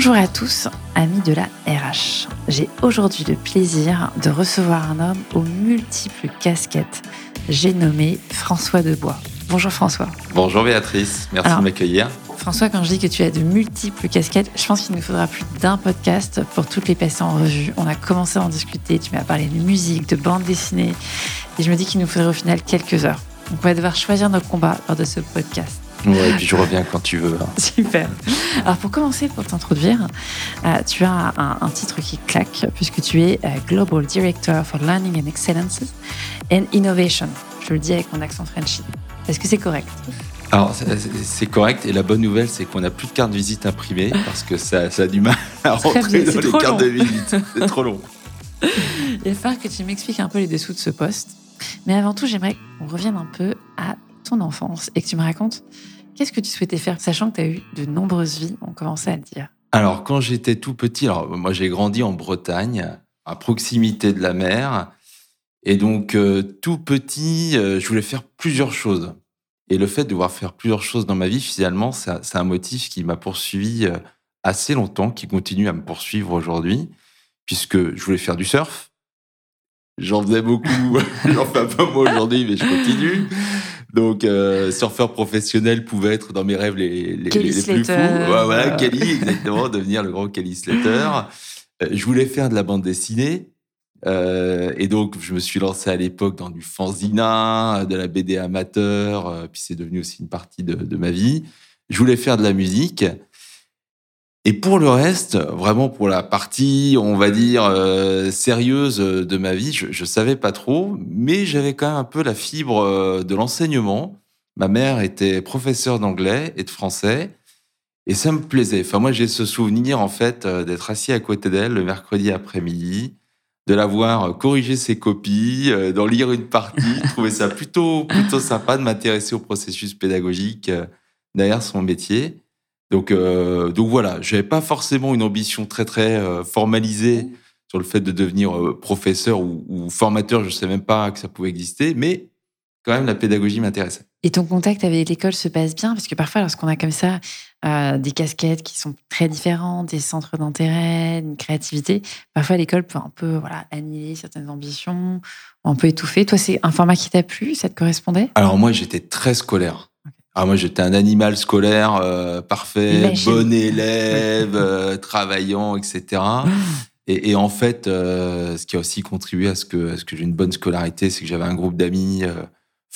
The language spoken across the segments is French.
Bonjour à tous, amis de la RH. J'ai aujourd'hui le plaisir de recevoir un homme aux multiples casquettes. J'ai nommé François Debois. Bonjour François. Bonjour Béatrice, merci de m'accueillir. François, quand je dis que tu as de multiples casquettes, je pense qu'il nous faudra plus d'un podcast pour toutes les passer en revue. On a commencé à en discuter, tu m'as parlé de musique, de bande dessinée, et je me dis qu'il nous faudrait au final quelques heures. On va devoir choisir nos combats lors de ce podcast. Ouais, et puis je reviens quand tu veux. Hein. Super. Alors pour commencer, pour t'introduire, euh, tu as un, titre qui claque puisque tu es euh, Global Director for Learning and Excellences and Innovation. Je le dis avec mon accent Frenchy. Est-ce que c'est correct? Alors, c'est correct. Et la bonne nouvelle, c'est qu'on n'a plus de carte de visite imprimée parce que ça, ça a du mal à rentrer dans les cartes de visite. C'est trop long. Il va falloir que tu m'expliques un peu les dessous de ce poste. Mais avant tout, j'aimerais qu'on revienne un peu à ton enfance et que tu me racontes qu'est-ce que tu souhaitais faire, sachant que tu as eu de nombreuses vies, on commençait à dire. Alors, quand j'étais tout petit, alors moi j'ai grandi en Bretagne, à proximité de la mer. Et donc, euh, tout petit, euh, je voulais faire plusieurs choses. Et le fait de devoir faire plusieurs choses dans ma vie, finalement, c'est un motif qui m'a poursuivi euh, assez longtemps, qui continue à me poursuivre aujourd'hui, puisque je voulais faire du surf. J'en faisais beaucoup, j'en fais un peu moins aujourd'hui, mais je continue. Donc, euh, surfeur professionnel pouvait être dans mes rêves les, les, les plus fous. Ouais, voilà, Kelly, exactement, devenir le grand Kelly Slater. Euh, je voulais faire de la bande dessinée. Euh, et donc, je me suis lancé à l'époque dans du fanzina, de la BD amateur, euh, puis c'est devenu aussi une partie de, de, ma vie. Je voulais faire de la musique. Et pour le reste, vraiment pour la partie, on va dire, euh, sérieuse de ma vie, je ne savais pas trop, mais j'avais quand même un peu la fibre euh, de l'enseignement. Ma mère était professeure d'anglais et de français, et ça me plaisait. Enfin, moi, j'ai ce souvenir, en fait, d'être assis à côté d'elle le mercredi après-midi, de la voir corriger ses copies, euh, d'en lire une partie. Je trouvais ça plutôt, plutôt sympa de m'intéresser au processus pédagogique euh, derrière son métier. Donc, euh, donc voilà, je n'avais pas forcément une ambition très, très formalisée sur le fait de devenir professeur ou, ou formateur. Je ne savais même pas que ça pouvait exister, mais quand même, la pédagogie m'intéressait. Et ton contact avec l'école se passe bien? Parce que parfois, lorsqu'on a comme ça euh, des casquettes qui sont très différentes, des centres d'intérêt, une créativité, parfois l'école peut un peu voilà, annihiler certaines ambitions, un peu étouffer. Toi, c'est un format qui t'a plu? Ça te correspondait? Alors moi, j'étais très scolaire. Alors moi, j'étais un animal scolaire euh, parfait, bon élève, euh, travaillant, etc. Et, et, en fait, ce qui a aussi contribué à ce que, à ce que j'ai une bonne scolarité, c'est que j'avais un groupe d'amis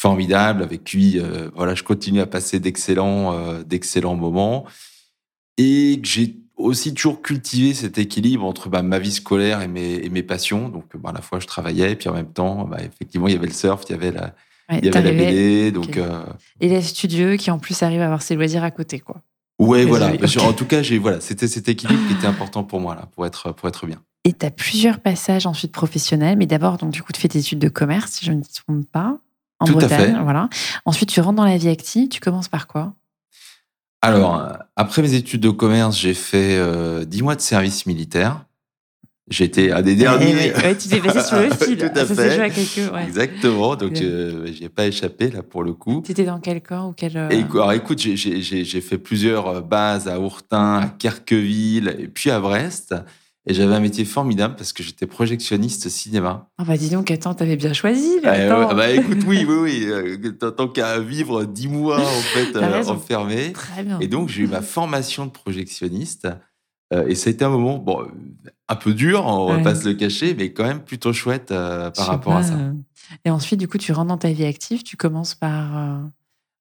formidable avec qui euh, voilà je continue à passer d'excellents euh, d'excellents moments. Et que j'ai aussi toujours cultivé cet équilibre entre bah, ma vie scolaire et mes, et mes passions. Donc bah, à la fois je travaillais et puis en même temps bah, effectivement il y avait le surf il y avait la il y avait la BD donc euh... élève studieux qui en plus arrive à avoir ses loisirs à côté quoi ouais voilà en tout cas j'ai voilà c'était cet équilibre qui était important pour moi là pour être pour être bien et tu as plusieurs passages ensuite professionnels mais d'abord donc du coup tu fais des études de commerce si je ne me trompe pas en Tout Bretagne. À fait. Voilà. Ensuite, tu rentres dans la vie active. Tu commences par quoi? Alors, après mes études de commerce, j'ai fait euh, 10 mois de service militaire. J'étais un des derniers. Eh ouais, tu t'es passé sur le fil. Tout à ça fait. À quelques. Exactement. Donc, euh, j'ai pas échappé là pour le coup. Tu étais dans quel camp ou quel. Euh... Et, alors, écoute, j'ai fait plusieurs euh, bases à Ourtin, à Kerqueville et puis à Brest. Et j'avais un métier formidable parce que j'étais projectionniste cinéma. Ah bah dis donc, attends, t'avais bien choisi. Là, attends. bah écoute, oui, oui, oui. Euh, tant qu'à vivre dix mois en fait enfermé. Très bien. Et donc j'ai eu ma formation de projectionniste. Euh, et ça a été un moment, bon, un peu dur, on ouais. va pas se le cacher, mais quand même plutôt chouette euh, par rapport pas, à ça. Et ensuite, du coup, tu rentres dans ta vie active, tu commences par euh,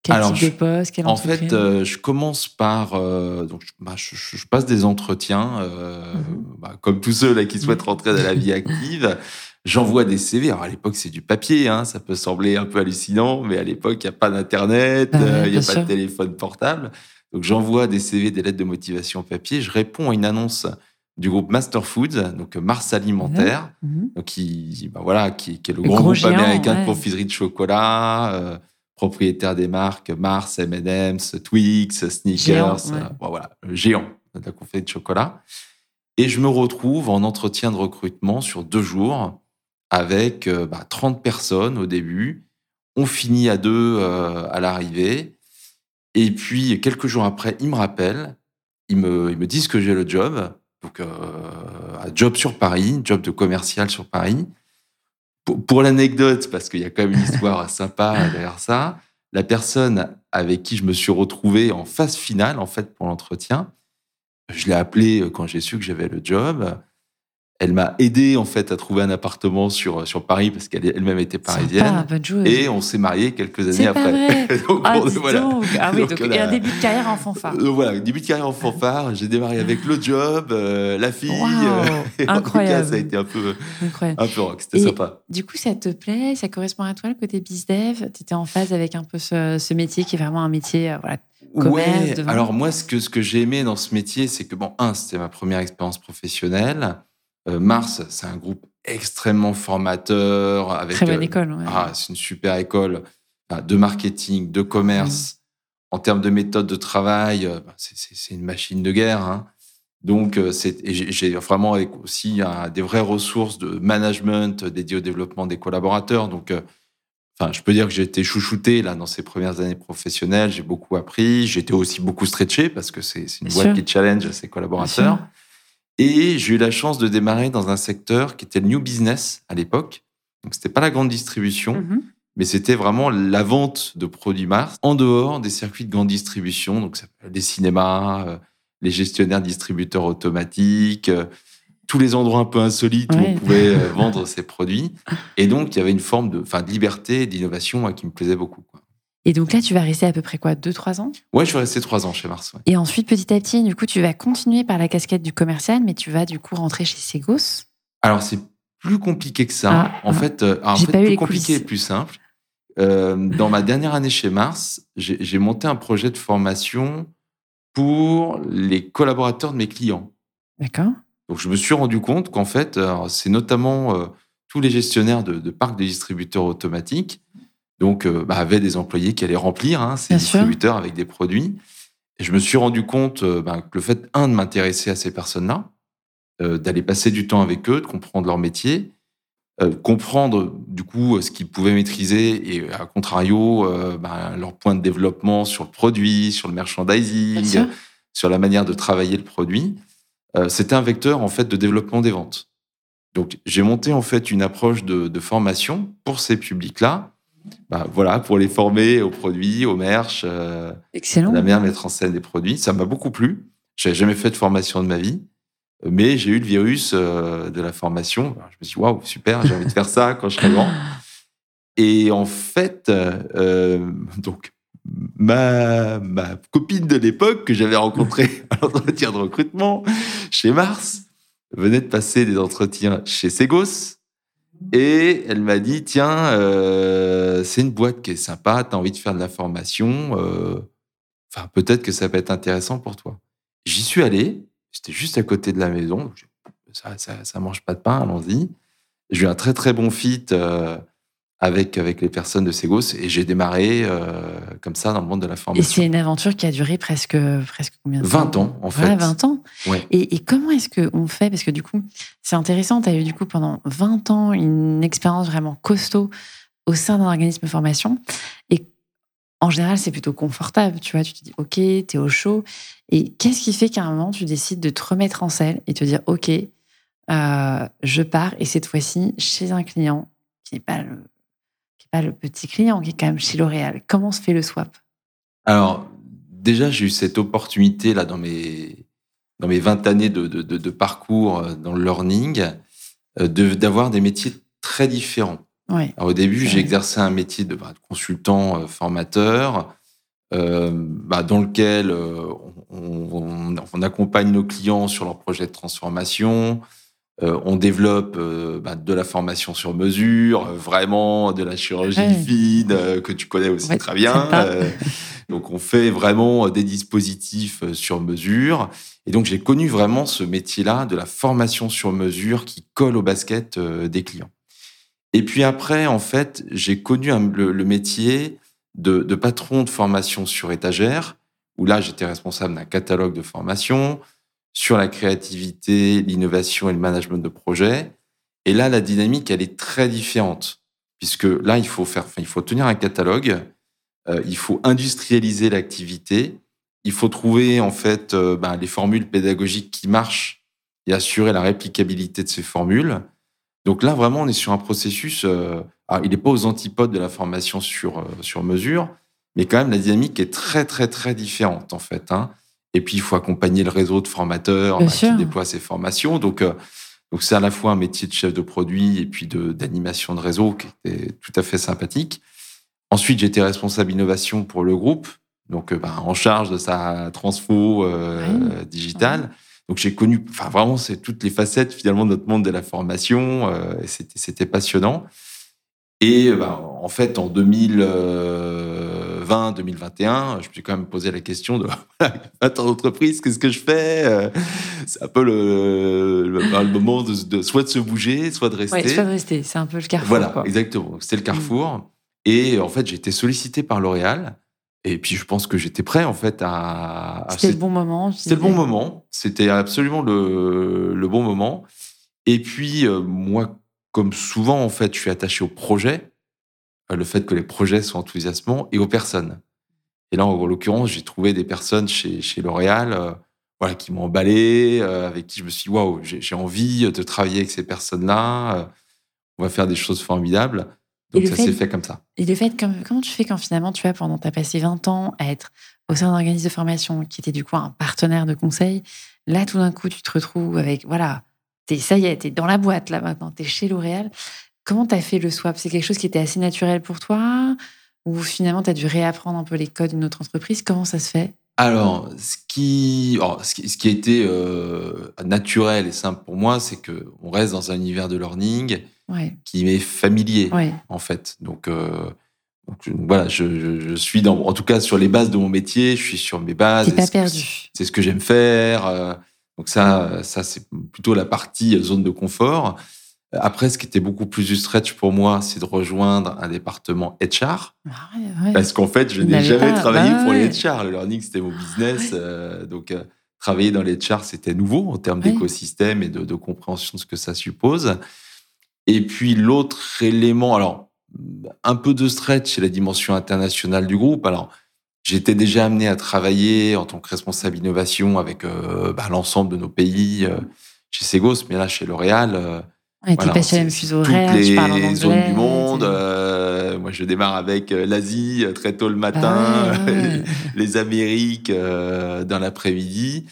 quel Alors, type de poste, En fait, euh, je commence par. Euh, donc, bah, je, je, passe des entretiens, euh, mm-hmm. bah, comme tous ceux là qui souhaitent rentrer dans la vie active. J'envoie des CV. Alors, à l'époque, c'est du papier. Hein, ça peut sembler un peu hallucinant, mais à l'époque, il n'y a pas d'Internet, il Ah n'y a sûr. pas de téléphone portable. Donc, j'envoie des CV, des lettres de motivation papier. Je réponds à une annonce du groupe Master Foods, donc Mars Alimentaire, Mhm. donc qui, bah, voilà, qui, qui est le, Le grand groupe géant, américain ouais. de confiserie de chocolat. euh, propriétaire des marques Mars, M&M's, Twix, Snickers, Géant, ouais. euh, bon, voilà, le géant de la confection de chocolat. Et je me retrouve en entretien de recrutement sur deux jours avec euh, bah, 30 personnes au début. On finit à deux euh, à l'arrivée. Et puis, quelques jours après, il me rappelle. ils me, ils me disent que j'ai le job. Donc, euh, un job sur Paris, job de commercial sur Paris. Pour, pour l'anecdote, parce qu'il y a quand même une histoire sympa derrière ça, la personne avec qui je me suis retrouvé en phase finale, en fait, pour l'entretien, je l'ai appelé quand j'ai su que j'avais le job. Elle m'a aidé en fait à trouver un appartement sur sur Paris parce qu'elle elle-même était parisienne. Sympa. Et on s'est mariés quelques années après. donc, Ah, on- voilà. donc. Ah oui, Donc, donc, on et a- un début de carrière en fanfare. Donc, voilà, début de carrière en fanfare. J'ai démarré avec le job, euh, la fille. Euh, et en tout incroyable. cas, ça a été un peu, Incroyable. un peu rock. C'était sympa. Du coup, ça te plaît? Ça correspond à toi, le côté bizdev Tu étais en phase avec un peu ce, ce métier qui est vraiment un métier euh, voilà, commerce, Ouais. Alors moi, ce que ce que j'ai aimé dans ce métier, c'est que bon, un, c'était ma première expérience professionnelle. Euh, Mars, c'est un groupe extrêmement formateur avec Très bonne euh, école. ouais. Ah, c'est une super école enfin, de marketing, de commerce. En termes de méthode de travail, euh, bah, c'est- une machine de guerre. hein. Donc, j'ai vraiment aussi des vraies ressources de management dédiées au développement des collaborateurs. Donc, euh, enfin, je peux dire que j'ai été chouchouté là dans ces premières années professionnelles. J'ai beaucoup appris. J'ai été aussi beaucoup stretché parce que c'est une Bien boîte sûr. qui challenge ses collaborateurs. Et j'ai eu la chance de démarrer dans un secteur qui était le new business à l'époque. Donc, c'était pas la grande distribution, Mhm. mais c'était vraiment la vente de produits Mars en dehors des circuits de grande distribution. Donc, les cinémas, euh, les gestionnaires distributeurs automatiques, euh, tous les endroits un peu insolites où on pouvait euh, vendre ses produits. Et donc, il y avait une forme de, enfin, de liberté et d'innovation qui me plaisait beaucoup. Quoi. Et donc là, tu vas rester à peu près quoi 2-3 ans? Ouais, je suis resté trois ans chez Mars. ouais. Et ensuite, petit à petit, du coup, tu vas continuer par la casquette du commercial, mais tu vas du coup rentrer chez Segos. Alors, c'est plus compliqué que ça. Ah, en ah. fait, euh, en fait, plus compliqué et plus simple. Euh, dans ma dernière année chez Mars, j'ai monté un projet de formation pour les collaborateurs de mes clients. D'accord Donc, je me suis rendu compte qu'en fait, alors, c'est notamment euh, tous les gestionnaires de, de parcs de distributeurs automatiques, donc, euh, bah, avaient des employés qui allaient remplir hein, ces Bien sûr. distributeurs avec des produits. Et je me suis rendu compte euh, bah, que le fait, un, de m'intéresser à ces personnes-là, euh, d'aller passer du temps avec eux, de comprendre leur métier, euh, comprendre du coup ce qu'ils pouvaient maîtriser et à contrario euh, bah, leur point de développement sur le produit, sur le merchandising, sur la manière de travailler le produit. C'était un vecteur en fait de développement des ventes. Donc j'ai monté en fait une approche de, de formation pour ces publics-là, bah, voilà, pour les former aux produits, aux merch, euh, Excellent. la de mettre en scène des produits. Ça m'a beaucoup plu. J'avais jamais fait de formation de ma vie, mais j'ai eu le virus euh, de la formation. Alors, je me suis dit, waouh, super, j'ai envie de faire ça quand je serai grand. Et en fait, euh, donc, ma, ma copine de l'époque que j'avais rencontrée à l'entretien de recrutement chez Mars venait de passer des entretiens chez Segos. Et elle m'a dit, tiens, euh, c'est une boîte qui est sympa, tu as envie de faire de la formation, euh, enfin peut-être que ça peut être intéressant pour toi. J'y suis allé, c'était juste à côté de la maison, ça, ça, ça mange pas de pain, allons-y. J'ai eu un très très bon fit euh, avec, avec les personnes de Segos et j'ai démarré euh, comme ça dans le monde de la Et c'est formation. une aventure qui a duré presque, presque combien de 20 temps ans, en Ouais, fait. 20 ans. Ouais. Et, et comment est-ce qu'on fait? Parce que du coup, c'est intéressant, tu as eu du coup pendant 20 ans une expérience vraiment costaud au sein d'un organisme de formation. Et en général, c'est plutôt confortable, tu vois. Tu te dis, OK, tu es au chaud. Et qu'est-ce qui fait qu'à un moment, tu décides de te remettre en selle et te dire, OK, euh, je pars, et cette fois-ci, chez un client qui n'est pas, le- pas le petit client, qui est quand même chez L'Oréal. Comment se fait le swap? Alors, déjà, j'ai eu cette opportunité là dans mes, dans mes 20 années de, de, de- de parcours euh, dans le learning euh, de- d'avoir des métiers très différents. Ouais. Alors, au début, j'ai exercé un métier de, bah, consultant euh, formateur, euh, bah, dans lequel euh, on, on- on accompagne nos clients sur leurs projets de transformation. Euh, on développe euh, bah, de la formation sur mesure, euh, vraiment de la chirurgie Ouais. fine que tu connais aussi Ouais, très bien. donc, on fait vraiment des dispositifs sur mesure. Et donc, j'ai connu vraiment ce métier-là de la formation sur mesure qui colle au basket des clients. Et puis après, en fait, j'ai connu un- le, le métier de, de patron de formation sur étagère, où là, j'étais responsable d'un catalogue de formation sur la créativité, l'innovation et le management de projet. Et là, la dynamique, elle est très différente, puisque là, il faut faire, il faut tenir un catalogue, euh, il faut industrialiser l'activité, il faut trouver en fait euh, ben, les formules pédagogiques qui marchent et assurer la réplicabilité de ces formules. Donc là, vraiment, on est sur un processus. Euh, il n'est pas aux antipodes de la formation sur, sur mesure, mais quand même, la dynamique est très, très, très différente, en fait. Hein. Et puis, il faut accompagner le réseau de formateurs bah, qui déploient ces formations. Donc, donc c'est à la fois un métier de chef de produit et puis d'animation de, réseau qui était tout à fait sympathique. Ensuite, j'étais responsable innovation pour le groupe, donc ben, en charge de sa transfo euh, digitale. Donc j'ai connu, enfin vraiment, c'est toutes les facettes finalement de notre monde de la formation. Euh, c'était passionnant. Et ben, en fait, en 2020, 2021, je me suis quand même posé la question de attends d'entreprise, qu'est-ce que je fais C'est un peu le, le, moment de, soit de se bouger, soit de rester. soit de rester. C'est un peu le carrefour. Voilà, exactement. C'était le carrefour. Mm. Et en fait, j'ai été sollicité par L'Oréal. Et puis, je pense que j'étais prêt, en fait, à. C'était le bon moment. C'était le bon moment. C'était absolument le, le, bon moment. Et puis, euh, moi, comme souvent, en fait, je suis attaché au projet, euh, le fait que les projets soient enthousiasmants et aux personnes. Et là, en l'occurrence, j'ai trouvé des personnes chez, chez L'Oréal euh, voilà, qui m'ont emballé, avec qui je me suis dit, waouh, j'ai envie de travailler avec ces personnes-là. on va faire des choses formidables. Donc ça s'est fait comme ça. Et le fait, comment tu fais quand finalement, tu vois, pendant, tu as passé 20 ans à être au sein d'un organisme de formation qui était du coup un partenaire de conseil, là tout d'un coup, tu te retrouves avec, voilà, ça y est, tu es dans la boîte là maintenant, tu es chez L'Oréal. Comment tu as fait le swap? C'est quelque chose qui était assez naturel pour toi? Ou finalement tu as dû réapprendre un peu les codes d'une autre entreprise? Comment ça se fait? Alors, ce qui, ce qui, ce qui a été euh, naturel et simple pour moi, c'est que on reste dans un univers de learning qui m'est familier, en fait. Donc, euh, voilà, je, suis dans, en tout cas sur les bases de mon métier, je suis sur mes bases. pas perdu. C'est ce que j'aime faire. Euh, donc ça, ça c'est plutôt la partie zone de confort. Après, ce qui était beaucoup plus du stretch pour moi, c'est de rejoindre un département HR. Ah Parce qu'en fait, je n'ai jamais travaillé bah pour les HR. Le learning, c'était mon business. Euh, donc, travailler dans les HR, c'était nouveau en termes d'écosystème et de, de, compréhension de ce que ça suppose. Et puis l'autre élément, alors un peu de stretch, c'est la dimension internationale du groupe. Alors j'étais déjà amené à travailler en tant que responsable innovation avec euh, bah, l'ensemble de nos pays euh, chez Segos, mais là chez L'Oréal. Euh, ouais, voilà, pas chez la même fuseau horaire, toutes les zones du monde. moi, je démarre avec l'Asie très tôt le matin, les Amériques dans l'après-midi.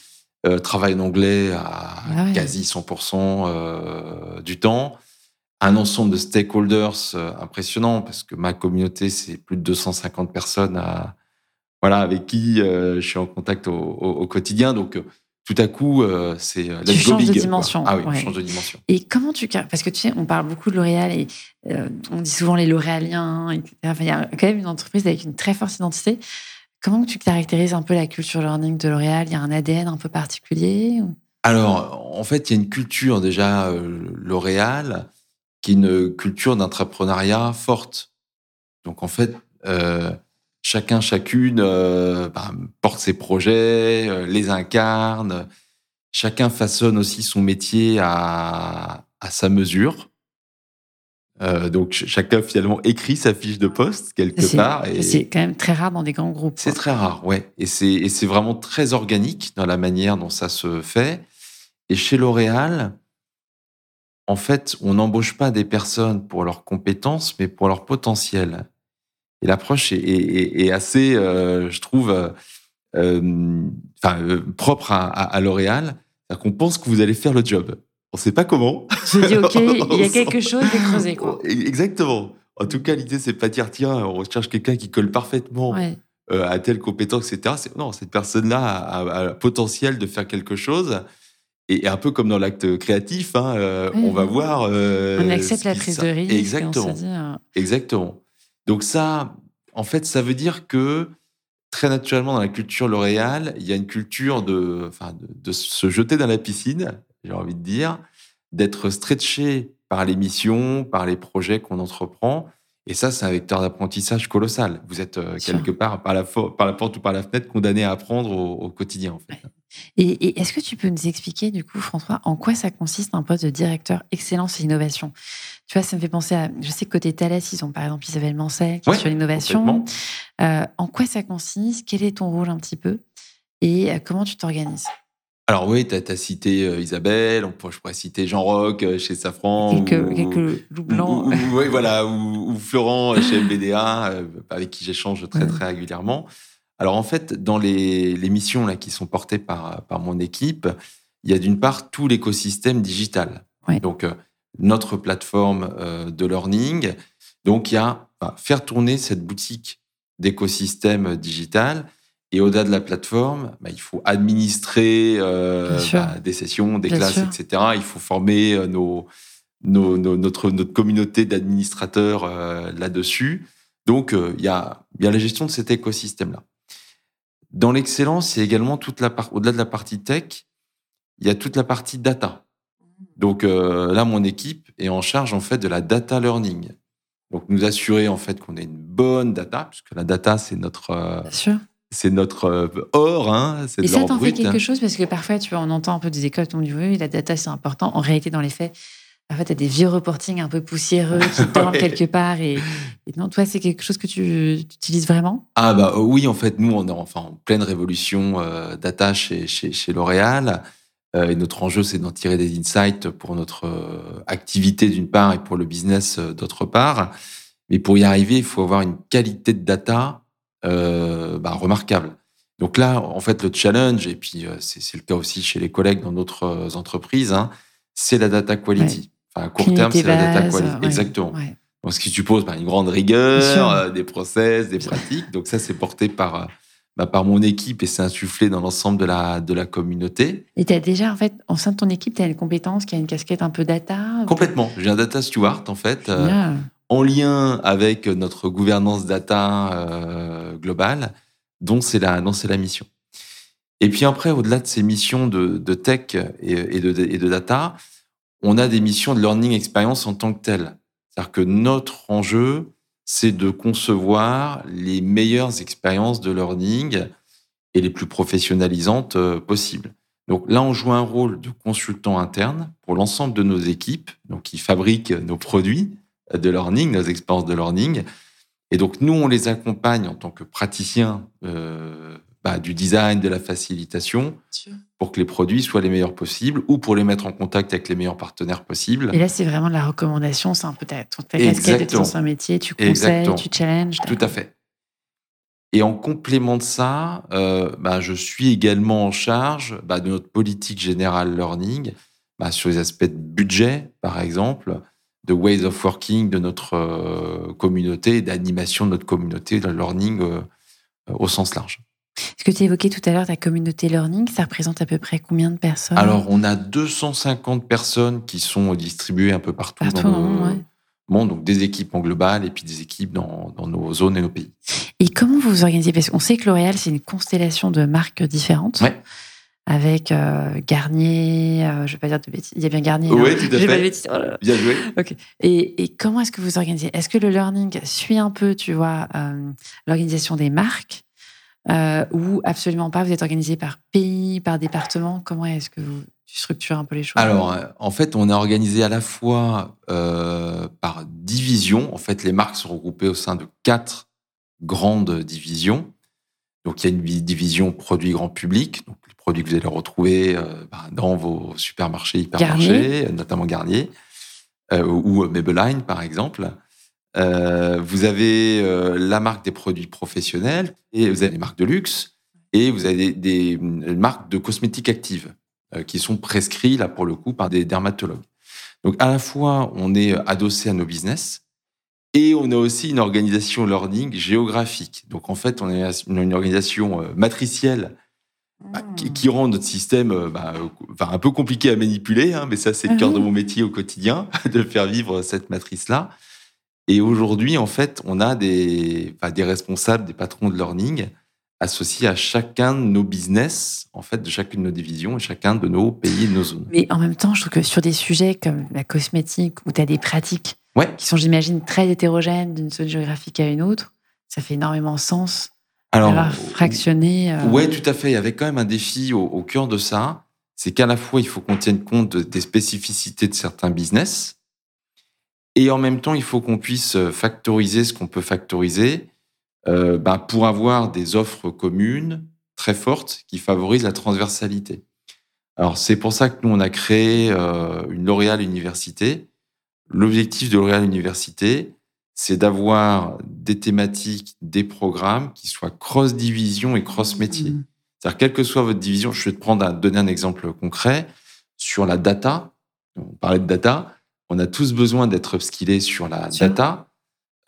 travail en anglais à ah quasi 100% du temps un ensemble de stakeholders euh, impressionnant parce que ma communauté, c'est plus de 250 personnes à, voilà, avec qui euh, je suis en contact au, quotidien. Donc, euh, tout à coup, c'est let's tu changes de dimension. Ah oui, on change de dimension. Et comment tu parce que tu sais, on parle beaucoup de L'Oréal et on dit souvent les L'Oréaliens, etc. il y a quand même une entreprise avec une très forte identité. Comment tu caractérises un peu la culture learning de L'Oréal? Il y a un ADN un peu particulier Alors, en fait, il y a une culture déjà L'Oréal qui est une culture d'entrepreneuriat forte. Donc en fait, euh, chacun, chacune euh, bah, porte ses projets, euh, les incarne. Chacun façonne aussi son métier à, à sa mesure. donc chacun finalement écrit sa fiche de poste quelque part. Et c'est quand même très rare dans des grands groupes. C'est très rare, ouais. Et c'est vraiment très organique dans la manière dont ça se fait. Et chez L'Oréal, en fait, on n'embauche pas des personnes pour leurs compétences, mais pour leur potentiel. Et l'approche est, assez, euh, je trouve, euh, euh, propre à, L'Oréal. C'est-à-dire qu'on pense que vous allez faire le job. On ne sait pas comment. Je dis, OK, il y a quelque chose à creuser. Quoi. Exactement. En tout cas, l'idée, c'est pas dire, tiens, on recherche quelqu'un qui colle parfaitement à telle compétence, etc. Non, cette personne-là a, le potentiel de faire quelque chose. Et un peu comme dans l'acte créatif, hein, euh, on va voir. Euh, on accepte la prise de risque. Exactement. Euh, Exactement. Donc ça, en fait, ça veut dire que très naturellement dans la culture L'Oréal, il y a une culture de, enfin, de, se jeter dans la piscine, j'ai envie de dire, d'être stretché par les missions, par les projets qu'on entreprend. Et ça, c'est un vecteur d'apprentissage colossal. Vous êtes quelque part par la, par la porte ou par la fenêtre condamné à apprendre au, au quotidien, en fait. Et, est-ce que tu peux nous expliquer, du coup, François, en quoi ça consiste un poste de directeur excellence et innovation? Tu vois, ça me fait penser à. Je sais que côté Thales, ils ont par exemple Isabelle qui est sur l'innovation. Euh, en quoi ça consiste? Quel est ton rôle un petit peu? Et comment tu t'organises? Alors oui, tu as, cité Isabelle, on pourrait, je pourrais citer Jean Roch chez Safran. Quelques, quelques loups blancs. oui, voilà, ou, Florent chez MBDA, avec qui j'échange très très régulièrement. Alors en fait, dans les, les missions là, qui sont portées par, par mon équipe, il y a d'une part tout l'écosystème digital. Donc notre plateforme de learning. Donc il y a faire tourner cette boutique d'écosystème digital et au-delà de la plateforme, bah, il faut administrer euh, bah, des sessions, des classes, etc. Il faut former euh, nos, notre, notre communauté d'administrateurs euh, là-dessus. Donc, il y, a, y a la gestion de cet écosystème-là. Dans l'excellence, a également toute la au-delà de la partie tech, il y a toute la partie data. Donc là, mon équipe est en charge en fait de la data learning. Donc nous assurer en fait qu'on ait une bonne data, puisque la data c'est notre Bien sûr c'est notre euh, or, hein, c'est Et ça t'en fait quelque chose? Parce que parfois, tu vois, on entend un peu des écoles qui ont dit oui, la data c'est important. En réalité, dans les faits, parfois tu as des vieux reporting un peu poussiéreux qui dorment quelque part. Et, non, toi, c'est quelque chose que tu, utilises vraiment? Ah bah euh, oui, en fait, nous, on est enfin en pleine révolution euh, data chez, chez, chez L'Oréal. Et notre enjeu, c'est d'en tirer des insights pour notre activité d'une part et pour le business d'autre part. Mais pour y arriver, il faut avoir une qualité de data euh, bah, remarquable. Donc là, en fait, le challenge, et puis euh, c'est le cas aussi chez les collègues dans d'autres euh, entreprises, hein, c'est la data quality. Enfin, à court terme, c'est la data quality. Exactement. Donc, ce qui suppose bah, une grande rigueur, des process, des pratiques. Donc ça, c'est porté par, bah, par mon équipe et c'est insufflé dans l'ensemble de la, de la communauté. Et tu as déjà, en fait, en sein de ton équipe, tu as une compétence qui a une casquette un peu data Complètement. J'ai un data steward, en fait en lien avec notre gouvernance data euh, globale, dont c'est la, dont la mission. Et puis après, au-delà de ces missions de, de tech et, de, et, de, data, on a des missions de learning experience en tant que telles. C'est-à-dire que notre enjeu, c'est de concevoir les meilleures expériences de learning et les plus professionnalisantes euh, possibles. Donc là, on joue un rôle de consultant interne pour l'ensemble de nos équipes, donc qui fabriquent nos produits, de learning, nos expériences de learning. Et donc, nous, on les accompagne en tant que praticiens euh, bah, du design, de la facilitation, pour que les produits soient les meilleurs possibles ou pour les mettre en contact avec les meilleurs partenaires possibles. Et là, c'est vraiment de la recommandation, c'est un peu ta, ta casquette de ton métier, tu conseilles, tu challenges. Tout à fait. Et en complément de ça, euh, bah, je suis également en charge bah, de notre politique générale learning, bah, sur les aspects de budget, par exemple, de ways of working de notre euh, communauté, d'animation de notre communauté, de learning euh, au sens large. Ce que tu évoquais tout à l'heure, ta communauté learning, ça représente à peu près combien de personnes Alors, on a 250 personnes qui sont distribuées un peu partout, dans le monde, donc des équipes en global et puis des équipes dans, dans nos zones et nos pays. Et comment vous vous organisez? Parce qu'on sait que L'Oréal, c'est une constellation de marques différentes. Ouais avec euh, Garnier, euh, je ne vais pas dire de bêtises, il y a bien Garnier. Oui, tout à fait. Oh bien joué. Et, comment est-ce que vous organisez? Est-ce que le learning suit un peu, tu vois, euh, l'organisation des marques? Ou absolument pas Vous êtes organisé par pays, par département Comment est-ce que vous tu structures un peu les choses Alors, en fait, on est organisé à la fois par division. En fait, les marques sont regroupées au sein de quatre grandes divisions. Donc, il y a une division produits grand public, donc les produits que vous allez retrouver euh, bah, dans vos supermarchés, hypermarchés, notamment Garnier, euh, ou Maybelline, par exemple. Euh, vous avez la marque des produits professionnels, et vous avez les marques de luxe, et vous avez des, marques de cosmétiques actives qui sont prescrites, là, pour le coup, par des dermatologues. Donc, à la fois, on est adossé à nos business, et on a aussi une organisation learning géographique. Donc en fait, on a une organisation euh, matricielle bah, qui, hmm. rend notre système euh, bah, un peu compliqué à manipuler, hein, mais ça c'est le cœur de mhm. mon métier au quotidien, de faire vivre cette matrice-là. Et aujourd'hui, en fait, on a des, des responsables, des patrons de learning associés à chacun de nos business, en fait, de chacune de nos divisions et chacun de nos pays et de nos zones. Mais en même temps, je trouve que sur des sujets comme la cosmétique, où tu as des pratiques qui sont, j'imagine, très hétérogènes d'une zone géographique à une autre, ça fait énormément sens Alors, fractionner. Euh... Oui, tout à fait. Il y avait quand même un défi au, cœur de ça. C'est qu'à la fois, il faut qu'on tienne compte des spécificités de certains business. Et en même temps, il faut qu'on puisse factoriser ce qu'on peut factoriser euh, bah, pour avoir des offres communes, très très forte qui favorise la transversalité. Alors c'est pour ça que nous on a créé euh, une L'Oréal Université. L'objectif de L'Oréal Université, c'est d'avoir des thématiques, des programmes qui soient cross-division et cross-métier. Mmh. C'est-à-dire, quelle que soit votre division, je vais te prendre donner un exemple concret sur la data. On parlait de data. On a tous besoin d'être upskillés sur la data.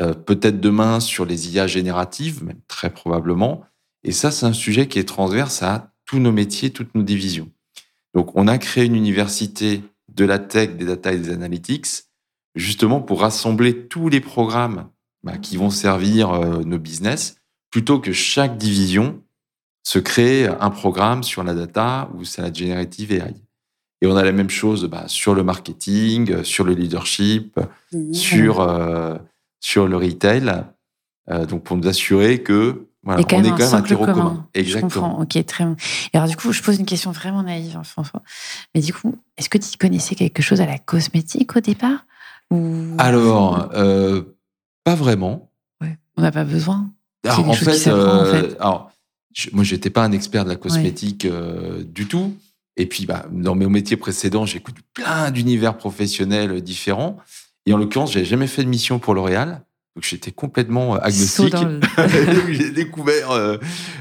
Euh, peut-être demain sur les IA génératives, même très probablement. Et ça, c'est un sujet qui est transverse à tous nos métiers, toutes nos divisions. Donc, on a créé une université de la tech, des data et des analytics, justement pour rassembler tous les programmes bah, qui vont servir euh, nos business, plutôt que chaque division se crée un programme sur la data ou sur la générative AI. Et on a la même chose bah, sur le marketing, sur le leadership, mmh. sur, euh, sur le retail. Euh, donc, pour nous assurer que voilà, on est quand même un, terreau commun. Exactement. Ok, très bien. Et alors, du coup, je pose une question vraiment naïve, hein, François. Mais du coup, est-ce que tu connaissais quelque chose à la cosmétique au départ Alors, euh, pas vraiment. Ouais. On n'a pas besoin. Alors, en fait, en fait, alors, je, moi, j'étais pas un expert de la cosmétique euh, du tout. Et puis, bah, dans mes métiers précédents, j'ai connu plein d'univers professionnels différents. Et en l'occurrence, j'avais jamais fait de mission pour L'Oréal. Donc, j'étais complètement euh, agnostique. j'ai découvert euh,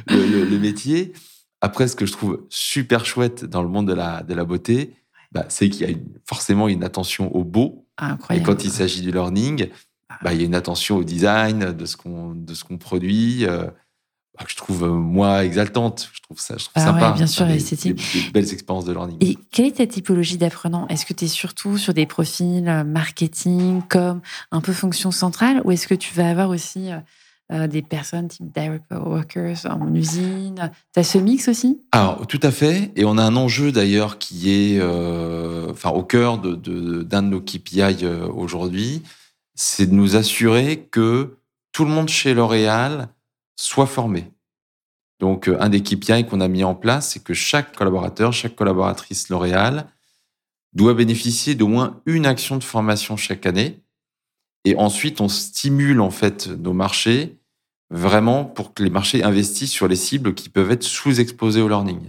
le, métier. Après, ce que je trouve super chouette dans le monde de la, de la beauté, bah, c'est qu'il y a forcément une attention au beau. Et quand il s'agit du learning, bah, il y a une attention au design de ce qu'on qu'on produit. Que je trouve, euh, moi, exaltante. Je trouve ça, je trouve ah sympa. bien sûr, esthétique. Des, belles expériences de learning. Et quelle est ta typologie d'apprenant? Est-ce que tu es surtout sur des profils euh, marketing, comme un peu fonction centrale, ou est-ce que tu vas avoir aussi euh, des personnes type direct workers en usine? Tu as ce mix aussi? Alors, tout à fait. Et on a un enjeu d'ailleurs qui est enfin, au cœur d'un de, de, nos KPI aujourd'hui. C'est de nous assurer que tout le monde chez L'Oréal soit formé. Donc, euh, un des KPI qu'on a mis en place, c'est que chaque collaborateur, chaque collaboratrice L'Oréal doit bénéficier d'au moins une action de formation chaque année. Et ensuite, on stimule en fait nos marchés vraiment pour que les marchés investissent sur les cibles qui peuvent être sous-exposées au learning.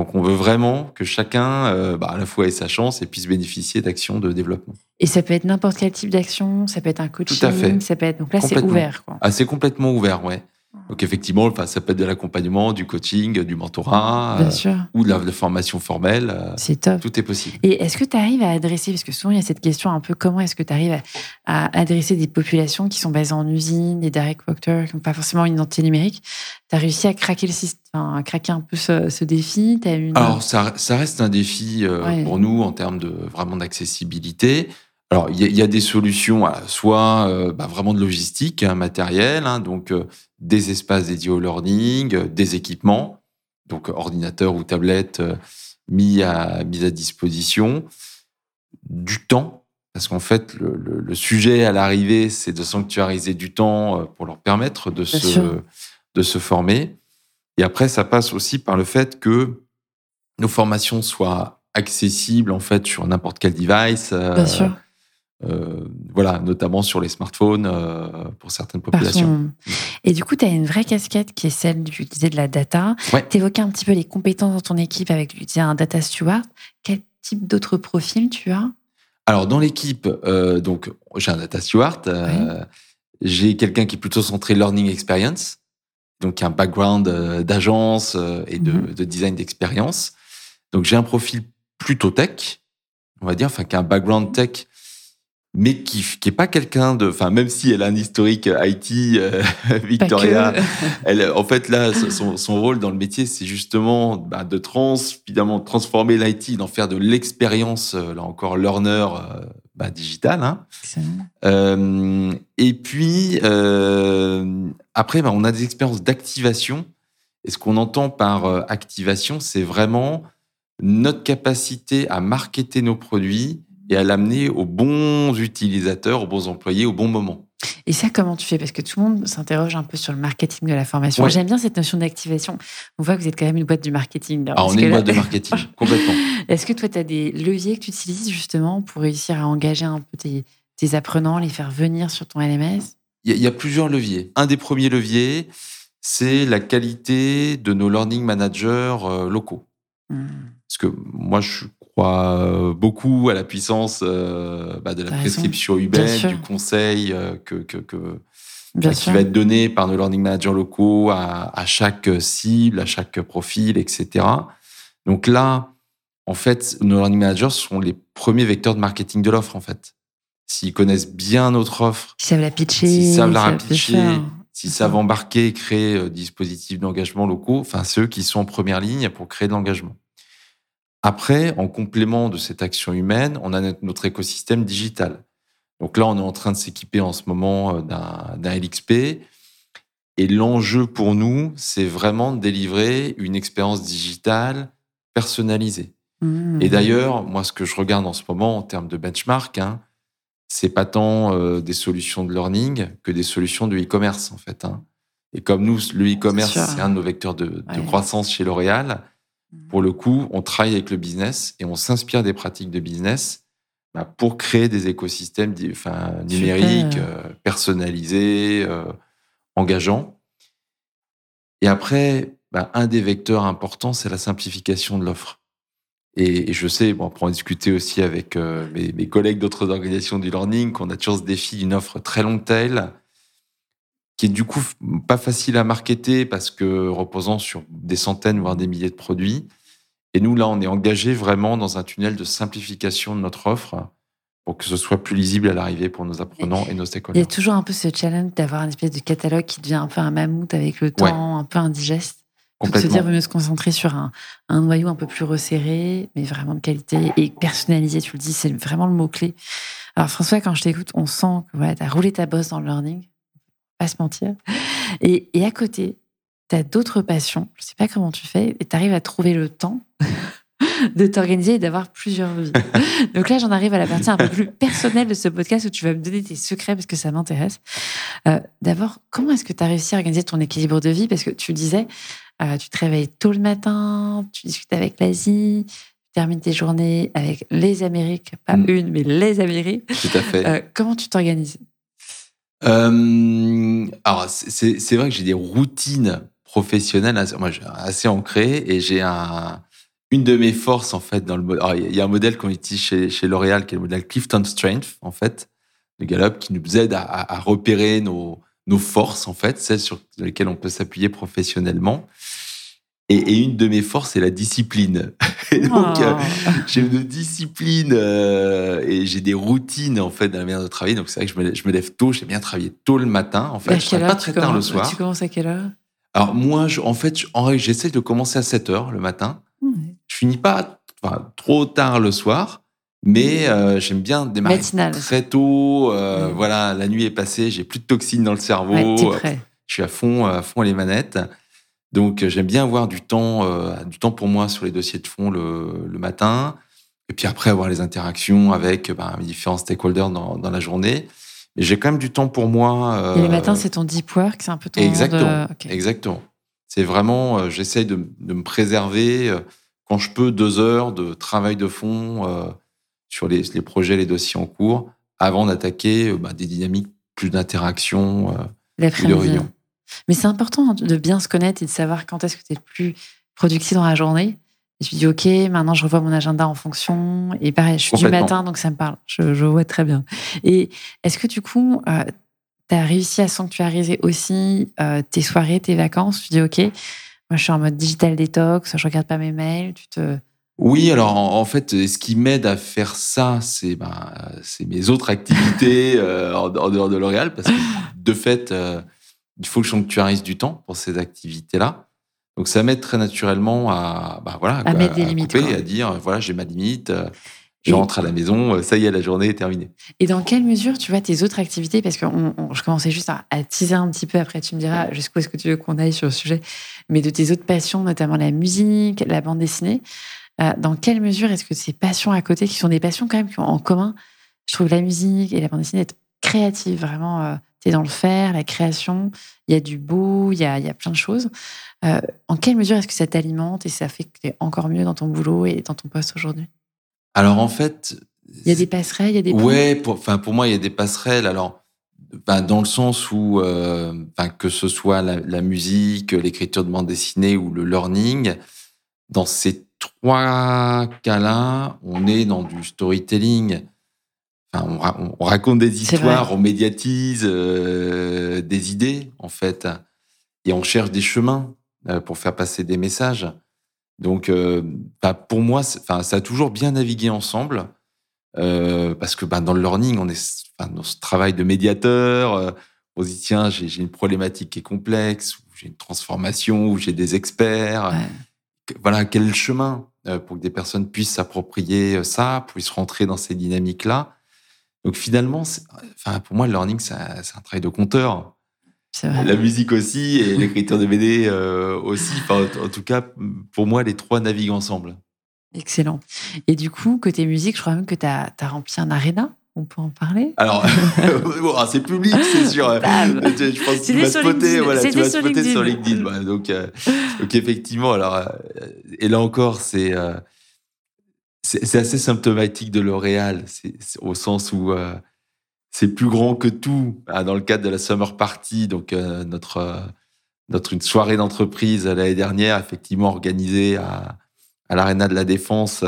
Donc, on veut vraiment que chacun, euh, bah, à la fois ait sa chance et puisse bénéficier d'actions de développement. Et ça peut être n'importe quel type d'action, ça peut être un coaching, Tout à fait. ça peut être. Donc là, c'est ouvert. Quoi. Ah, c'est complètement ouvert, ouais. Donc effectivement, enfin, ça peut être de l'accompagnement, du coaching, du mentorat, euh, ou de la, formation formelle. Euh, c'est top. Tout est possible. Et est-ce que tu arrives à adresser, parce que souvent il y a cette question un peu, comment est-ce que tu arrives à, adresser des populations qui sont basées en usine, des direct workers, qui n'ont pas forcément une identité numérique? Tu as réussi à craquer le système, à craquer un peu ce, défi? As une... Alors ça, ça, reste un défi euh, pour nous en termes de vraiment d'accessibilité. Alors, il y, a des solutions, soit bah, vraiment de logistique, hein, matériel, hein, donc des espaces dédiés au learning, euh, des équipements, donc ordinateur ou tablette euh, mis à, mis à disposition, du temps, parce qu'en fait, le, sujet à l'arrivée, c'est de sanctuariser du temps euh, pour leur permettre de, se, de se former. Et après, ça passe aussi par le fait que nos formations soient accessibles en fait sur n'importe quel device. Bien sûr euh, voilà, notamment sur les smartphones euh, pour certaines populations. Et du coup, tu as une vraie casquette qui est celle, tu disais, de la data. Tu évoquais un petit peu les compétences dans ton équipe avec, tu disais, un data steward. Quel type d'autres profils tu as? Alors, dans l'équipe, euh, donc j'ai un data steward. J'ai quelqu'un qui est plutôt centré learning experience, donc qui a un background d'agence et de, mhm. de design d'expérience. Donc, j'ai un profil plutôt tech, on va dire, enfin, qui a un background tech mais qui qui est pas quelqu'un de enfin même si elle a un historique IT euh, Victoria elle en fait là son, son, rôle dans le métier c'est justement bah, de trans évidemment transformer l'IT d'en faire de l'expérience euh, là encore learner euh, bah, digital hein. Euh, et puis après bah, on a des expériences d'activation. Et ce qu'on entend par activation c'est vraiment notre capacité à marketer nos produits et à l'amener aux bons utilisateurs, aux bons employés, au bon moment. Et ça, comment tu fais? Parce que tout le monde s'interroge un peu sur le marketing de la formation. J'aime bien cette notion d'activation. On voit que vous êtes quand même une boîte du marketing. ah, on est une boîte de marketing, complètement. Est-ce que toi, tu as des leviers que tu utilises justement pour réussir à engager un peu tes, tes apprenants, les faire venir sur ton LMS il y, a plusieurs leviers. Un des premiers leviers, c'est la qualité de nos learning managers euh, locaux. Hmm. Parce que moi, je crois euh, beaucoup à la puissance euh, bah, de la prescription humaine, du conseil euh, que, que, que- Bien bah, qui sûr. va être donné par nos learning managers locaux à, à chaque cible, à chaque profil, etc. Donc là, en fait, nos learning managers sont les premiers vecteurs de marketing de l'offre, en fait. S'ils connaissent bien notre offre, Ils savent la pitcher. s'ils savent la faire. s'ils savent embarquer et créer euh, dispositifs d'engagement locaux, enfin ceux qui sont en première ligne pour créer de l'engagement. Après, en complément de cette action humaine, on a notre, écosystème digital. Donc là, on est en train de s'équiper en ce moment euh, d'un LXP. Et l'enjeu pour nous, c'est vraiment de délivrer une expérience digitale personnalisée. Hmm. Et d'ailleurs, moi, ce que je regarde en ce moment en termes de benchmark, hein, c'est pas tant euh, des solutions de learning que des solutions de e-commerce, en fait. hein. Et comme nous, le e-commerce, c'est un de nos vecteurs de, croissance chez L'Oréal, pour le coup, on travaille avec le business et on s'inspire des pratiques de business bah, pour créer des écosystèmes enfin, numériques, euh, personnalisés, euh, engageants. Et après, bah, un des vecteurs importants, c'est la simplification de l'offre. Et, et je sais, bon, pour en discuter aussi avec euh, mes, mes collègues d'autres organisations du learning, qu'on a toujours ce défi d'une offre très longue tail, qui est du coup pas facile à marketer parce que reposant sur des centaines, voire des milliers de produits. Et nous, là, on est engagé vraiment dans un tunnel de simplification de notre offre pour que ce soit plus lisible à l'arrivée pour nos apprenants et nos Il y a stakeholders. toujours un peu ce challenge d'avoir une espèce de catalogue qui devient un peu un mammouth avec le temps, Ouais. un peu indigeste. Donc se dire, vaut mieux se concentrer sur un, un noyau un peu plus resserré, mais vraiment de qualité et personnalisé. Tu le dis, c'est vraiment le mot-clé. Alors, François, quand je t'écoute, on sent que voilà, tu as roulé ta bosse dans le learning. Pas se mentir. Et, et à côté, tu as d'autres passions. Je sais pas comment tu fais et tu arrives à trouver le temps de t'organiser et d'avoir plusieurs vies. Donc là, j'en arrive à la partie un peu plus personnelle de ce podcast où tu vas me donner tes secrets parce que ça m'intéresse. Euh, D'abord, comment est-ce que tu as réussi à organiser ton équilibre de vie? Parce que tu disais, euh, tu te réveilles tôt le matin, tu discutes avec l'Asie, tu termines tes journées avec les Amériques, pas Mm. une, mais les Amériques. Tout à fait. Euh, comment tu t'organises? Euh, alors, c'est- vrai que j'ai des routines professionnelles assez, ancrées et j'ai un, une de mes forces, en fait, dans le Il y a un modèle qu'on utilise chez, L'Oréal qui est le modèle Clifton Strength, en fait, de Gallup, qui nous aide à, repérer nos forces, en fait, celles sur lesquelles on peut s'appuyer professionnellement. Et, et une de mes forces, c'est la discipline. Et donc, euh, Oh. j'ai une discipline euh, et j'ai des routines en fait dans la manière de travailler. Donc c'est vrai que je me, lève- je me lève tôt, j'aime bien travailler tôt le matin. En fait, je heure pas très tard le soir. Tu commences à quelle heure? Alors moi, je- en fait, j'essaie de commencer à 7 heures le matin. Hmm. Je finis pas enfin, trop tard le soir, mais euh, j'aime bien démarrer Matinale. très tôt. euh, Mm. Voilà, la nuit est passée, j'ai plus de toxines dans le cerveau. Ouais. Je suis à fond, à fond les manettes. Donc, euh, j'aime bien avoir du temps, euh, du temps pour moi sur les dossiers de fond le, le matin. Et puis après, avoir les interactions avec ben, mes différents stakeholders dans, dans la journée. Mais j'ai quand même du temps pour moi. Et les euh, matins, c'est ton deep work, c'est un peu ton. Exactement. de-. Exactement. C'est vraiment, euh, j'essaye de, de me préserver euh, quand je peux deux heures de travail de fond euh, sur les, les projets, les dossiers en cours, avant d'attaquer euh, bah, des dynamiques plus d'interaction euh, ou de. Mais c'est important de bien se connaître et de savoir quand est-ce que tu es le plus productif dans la journée. Et tu dis, OK, maintenant je revois mon agenda en fonction. Et pareil, je suis du matin, donc ça me parle. Je, je vois très bien. Et est-ce que du coup, tu as réussi à sanctuariser aussi euh, tes soirées, tes vacances? Tu dis, OK, moi je suis en mode digital détox, je regarde pas mes mails. Tu te... Oui, alors en, fait, ce qui m'aide à faire ça, c'est ben, euh, c'est mes autres activités euh, en, en dehors de L'Oréal, parce que de fait, euh, il faut que je sanctuarise du temps pour ces activités-là. Donc ça m'aide très naturellement à, bah, voilà, À mettre des limites, couper, quoi. à dire voilà, j'ai ma limite, euh, je Et- rentre à la maison, euh, ça y est, la journée est terminée. Et dans quelle mesure tu vois tes autres activités Parce que on- on- je commençais juste à, à teaser un petit peu, après tu me diras jusqu'où est-ce que tu veux qu'on aille sur le sujet, mais de tes autres passions, notamment la musique, la bande dessinée, euh, dans quelle mesure est-ce que ces passions à côté, qui sont des passions quand même qui ont en commun, je trouve la musique et la bande dessinée être créative, vraiment, tu es dans le faire, la création, il y a du beau, il y a, y a plein de choses. Euh, en quelle mesure est-ce que ça t'alimente et ça fait que tu es encore mieux dans ton boulot et dans ton poste aujourd'hui? Alors en fait, Il y a des passerelles, il y a des Ouais, pour, pour moi, il y a des passerelles. Alors, ben, dans le sens où, euh, ben, que ce soit la, la musique, l'écriture de bande dessinée ou le learning, dans ces trois cas-là, on est dans du storytelling. On, ra- on raconte des histoires, on médiatise euh, des idées, en fait, et on cherche des chemins euh, pour faire passer des messages. Donc, euh, bah, pour moi, ça a toujours bien navigué ensemble, parce que bah, dans le learning, on est dans ce travail de médiateur. on se dit tiens, j'ai une problématique qui est complexe, ou j'ai une transformation, ou j'ai des experts. Ouais. Que- Voilà, quel est le chemin pour que des personnes puissent s'approprier ça, puissent rentrer dans ces dynamiques-là. Donc finalement, enfin, pour moi, le learning, c'est un travail de compteur. Vrai. La musique aussi et l'écriture de BD euh, aussi. Enfin, en tout cas, pour moi, les trois naviguent ensemble. Excellent. Et du coup, côté musique, je crois même que tu as, rempli un aréna. On peut en parler? Alors, bon, ah, c'est public, c'est sûr. Je je pense que tu vas spotter, LinkedIn. voilà, tu vas sur spotter sur LinkedIn. LinkedIn. donc, euh, donc, effectivement, alors, euh, et là encore, c'est c'est assez symptomatique de L'Oréal, au sens où euh, c'est plus grand que tout. Ah, dans le cadre de la Summer Party, donc euh, notre, euh, notre une soirée d'entreprise l'année dernière, effectivement organisée à, à l'Arena de la Défense.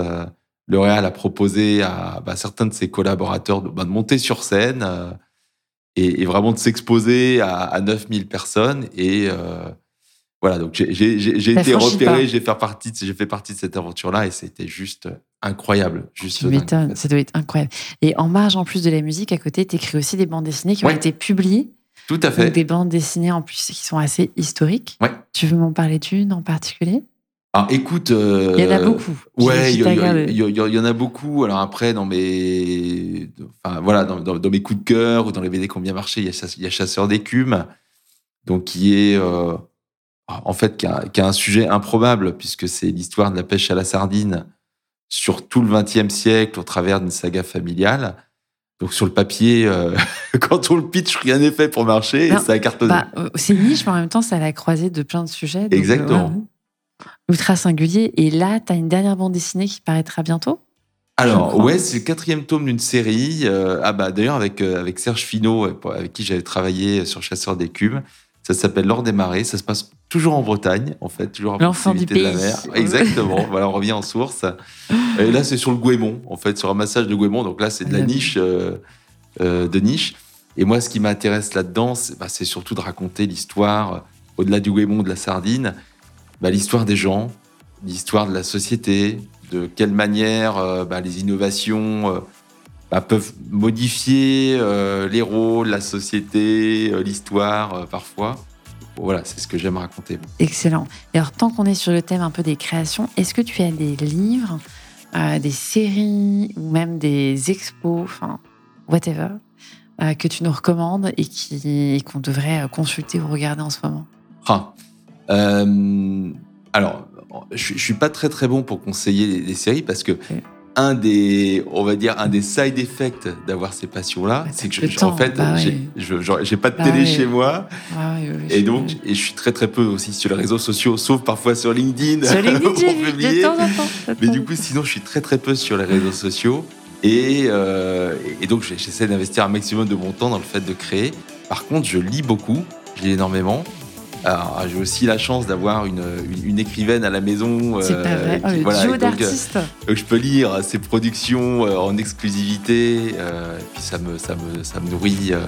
L'Oréal a proposé à bah, certains de ses collaborateurs de, bah, monter sur scène et, vraiment de s'exposer à, à 9000 personnes. Et voilà, donc j'ai- été repéré, j'ai fait partie, de- j'ai fait partie de cette aventure-là et c'était juste incroyable. Juste Tu m'étonnes, ça doit être incroyable. Et en marge, en plus de la musique, à côté, tu écris aussi des bandes dessinées qui ont été publiées. Tout à fait. Donc des bandes dessinées en plus qui sont assez historiques. Ouais. Tu veux m'en parler d'une en particulier? Alors écoute. euh, Il y en a beaucoup. Ouais, il y, en a beaucoup. Alors après, dans mes, enfin voilà, dans, dans- dans mes coups de cœur ou dans les BD qui ont bien marché, il y a, Chasse- il y a Chasseur d'écume, donc qui est euh, en fait qui a, qui a un sujet improbable puisque c'est l'histoire de la pêche à la sardine sur tout le XXe siècle au travers d'une saga familiale. Donc sur le papier, euh, quand on le pitch, rien n'est fait pour marcher et ça a cartonné. Bah, euh, c'est niche, mais en même temps, ça la croisée de plein de sujets. donc, euh, Exactement. Ultra singulier. Et là, tu as une dernière bande dessinée qui paraîtra bientôt? Alors, ouais, c'est le quatrième tome d'une série. euh, ah bah d'ailleurs avec avec Serge Finot, avec qui j'avais travaillé sur Chasseur d'écume. Ça s'appelle L'Or des marées. Ça se passe toujours en Bretagne, en fait, toujours à proximité de la mer. Exactement. voilà, on revient en source. Et là, c'est sur le Gouémont, en fait, sur un massage de Gouémont. Donc là, c'est de la niche, euh, euh, de niche. Et moi, ce qui m'intéresse là-dedans, c'est bah, surtout de raconter l'histoire, euh, au-delà du Gouémont, de la sardine, bah, l'histoire des gens, l'histoire de la société, de quelle manière euh, bah, les innovations bah, peuvent modifier euh, les rôles, la société, euh, l'histoire, euh, parfois. Bon, voilà, c'est ce que j'aime raconter. Excellent. Et alors, tant qu'on est sur le thème un peu des créations, est-ce que tu as des livres, des séries ou même des expos, enfin, whatever, que tu nous recommandes et qui qu'on devrait consulter ou regarder en ce moment? Ah. Alors, je, je suis pas très très bon pour conseiller les séries parce que un des, on va dire, un des side effects d'avoir ces passions-là, Ouais, c'est que je- je- en fait, bah j'ai ouais. pas de Bah télé ouais. chez moi Ah oui, et donc et je suis très très peu aussi sur les réseaux sociaux, sauf parfois sur LinkedIn Sur LinkedIn, pour vu de publier. temps en temps. de Mais du coup, sinon, je suis très très peu sur les réseaux sociaux. Et, euh, et donc, j'essaie d'investir un maximum de mon temps dans le fait de créer. Par contre, je lis beaucoup, je lis énormément. Alors, j'ai aussi la chance d'avoir une, une, une écrivaine à la maison. C'est euh, pas vrai. Oh, qui- voilà, et donc, euh, d'artistes. donc, je peux lire ses productions euh, en exclusivité. euh, et puis, ça me, ça me, ça me nourrit euh,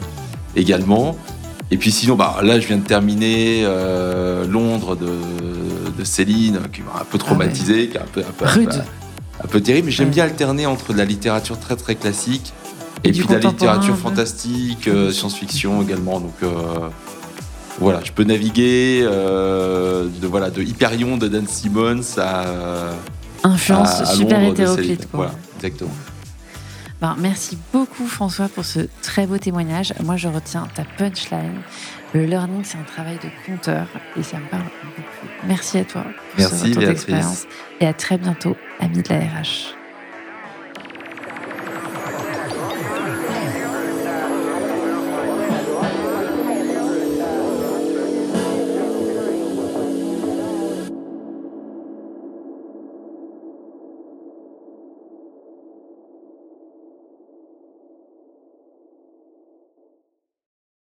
également. Et puis sinon, bah, là, je viens de terminer euh, Londres de, de Céline, qui m'a un peu traumatisé, qui est un peu, un peu, un peu- Rude. un peu terrible, mais j'aime Ouais. bien alterner entre de la littérature très très classique Et et, puis de la littérature fantastique, euh, science-fiction également. Donc euh, voilà, je peux naviguer euh, de voilà de Hyperion de Dan Simmons à, Influence à- à super hétéroclite. Voilà, exactement. Ben, merci beaucoup François pour ce très beau témoignage. Moi je retiens ta punchline. Le learning c'est un travail de compteur et ça me parle beaucoup. Merci à toi pour Merci, ce retour d'expérience et à très bientôt, amis de la RH.